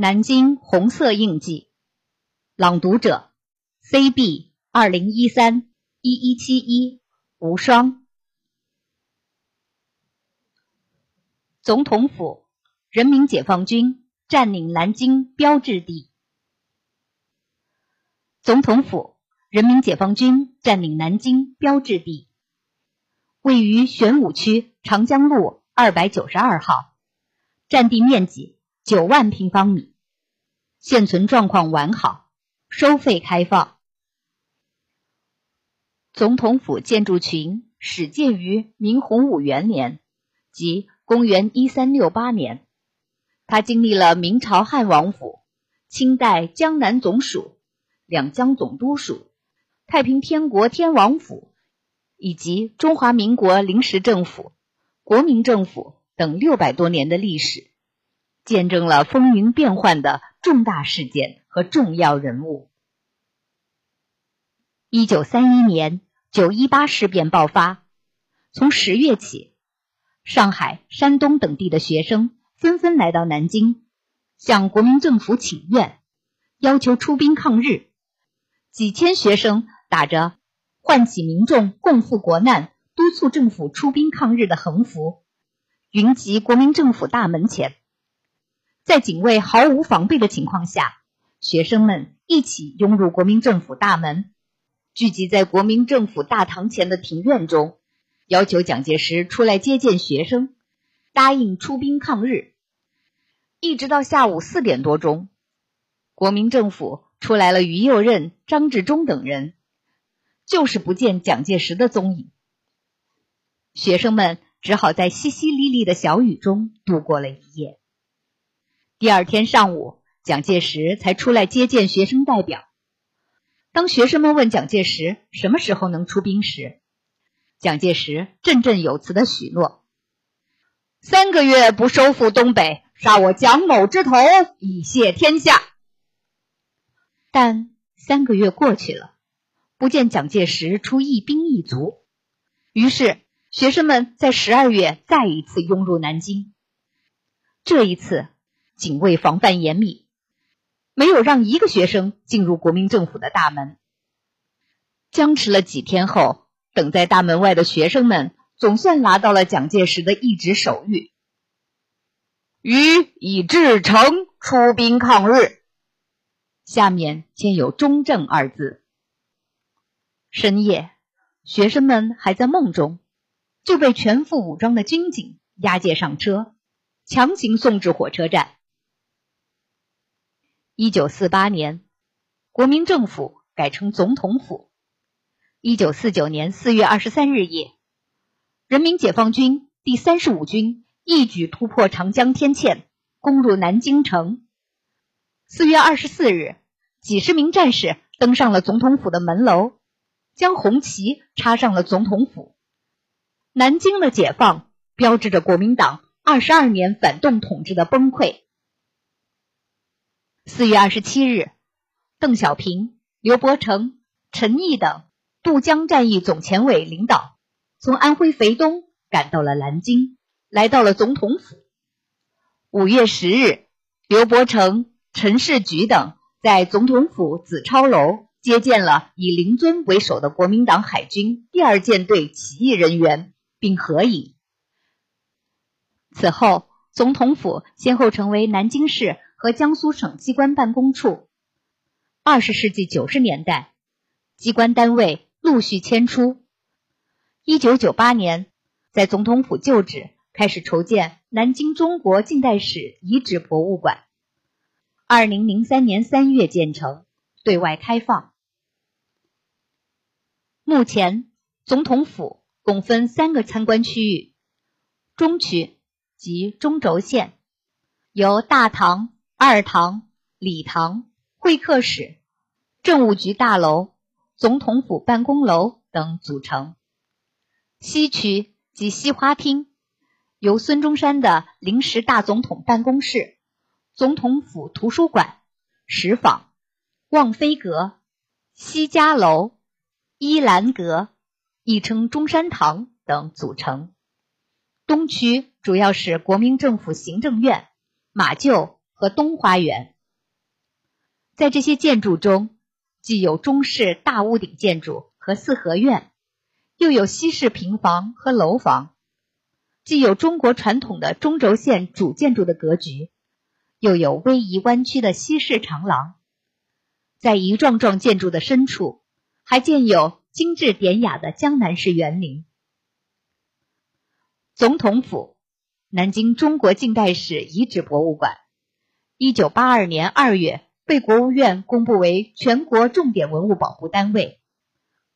南京红色印记，朗读者：CB 二零一三一一七一无双。总统府，人民解放军占领南京标志地。总统府，人民解放军占领南京标志地，位于玄武区长江路二百九十二号，占地面积。九万平方米，现存状况完好，收费开放。总统府建筑群始建于明洪武元年，即公元一三六八年。它经历了明朝汉王府、清代江南总署、两江总督署、太平天国天王府以及中华民国临时政府、国民政府等六百多年的历史。见证了风云变幻的重大事件和重要人物。一九三一年九一八事变爆发，从十月起，上海、山东等地的学生纷纷来到南京，向国民政府请愿，要求出兵抗日。几千学生打着“唤起民众共赴国难，督促政府出兵抗日”的横幅，云集国民政府大门前。在警卫毫无防备的情况下，学生们一起涌入国民政府大门，聚集在国民政府大堂前的庭院中，要求蒋介石出来接见学生，答应出兵抗日。一直到下午四点多钟，国民政府出来了于右任、张治中等人，就是不见蒋介石的踪影。学生们只好在淅淅沥沥的小雨中度过了一夜。第二天上午，蒋介石才出来接见学生代表。当学生们问蒋介石什么时候能出兵时，蒋介石振振有词的许诺：“三个月不收复东北，杀我蒋某之头，以谢天下。”但三个月过去了，不见蒋介石出一兵一卒。于是，学生们在十二月再一次涌入南京。这一次。警卫防范严密，没有让一个学生进入国民政府的大门。僵持了几天后，等在大门外的学生们总算拿到了蒋介石的一纸手谕：“予以至诚出兵抗日。”下面签有“中正”二字。深夜，学生们还在梦中，就被全副武装的军警押解上车，强行送至火车站。一九四八年，国民政府改称总统府。一九四九年四月二十三日夜，人民解放军第三十五军一举突破长江天堑，攻入南京城。四月二十四日，几十名战士登上了总统府的门楼，将红旗插上了总统府。南京的解放，标志着国民党二十二年反动统治的崩溃。四月二十七日，邓小平、刘伯承、陈毅等渡江战役总前委领导从安徽肥东赶到了南京，来到了总统府。五月十日，刘伯承、陈士渠等在总统府紫超楼接见了以林遵为首的国民党海军第二舰队起义人员，并合影。此后，总统府先后成为南京市。和江苏省机关办公处。二十世纪九十年代，机关单位陆续迁出。一九九八年，在总统府旧址开始筹建南京中国近代史遗址博物馆。二零零三年三月建成，对外开放。目前，总统府共分三个参观区域：中区及中轴线，由大堂。二堂、礼堂、会客室、政务局大楼、总统府办公楼等组成。西区及西花厅，由孙中山的临时大总统办公室、总统府图书馆、石坊、望飞阁、西家楼、依兰阁，亦称中山堂等组成。东区主要是国民政府行政院、马厩。和东花园。在这些建筑中，既有中式大屋顶建筑和四合院，又有西式平房和楼房；既有中国传统的中轴线主建筑的格局，又有逶迤弯曲的西式长廊。在一幢幢建筑的深处，还建有精致典雅的江南式园林。总统府，南京中国近代史遗址博物馆，一九八二年二月被国务院公布为全国重点文物保护单位，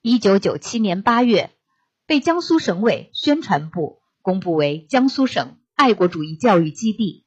一九九七年八月被江苏省委宣传部公布为江苏省爱国主义教育基地。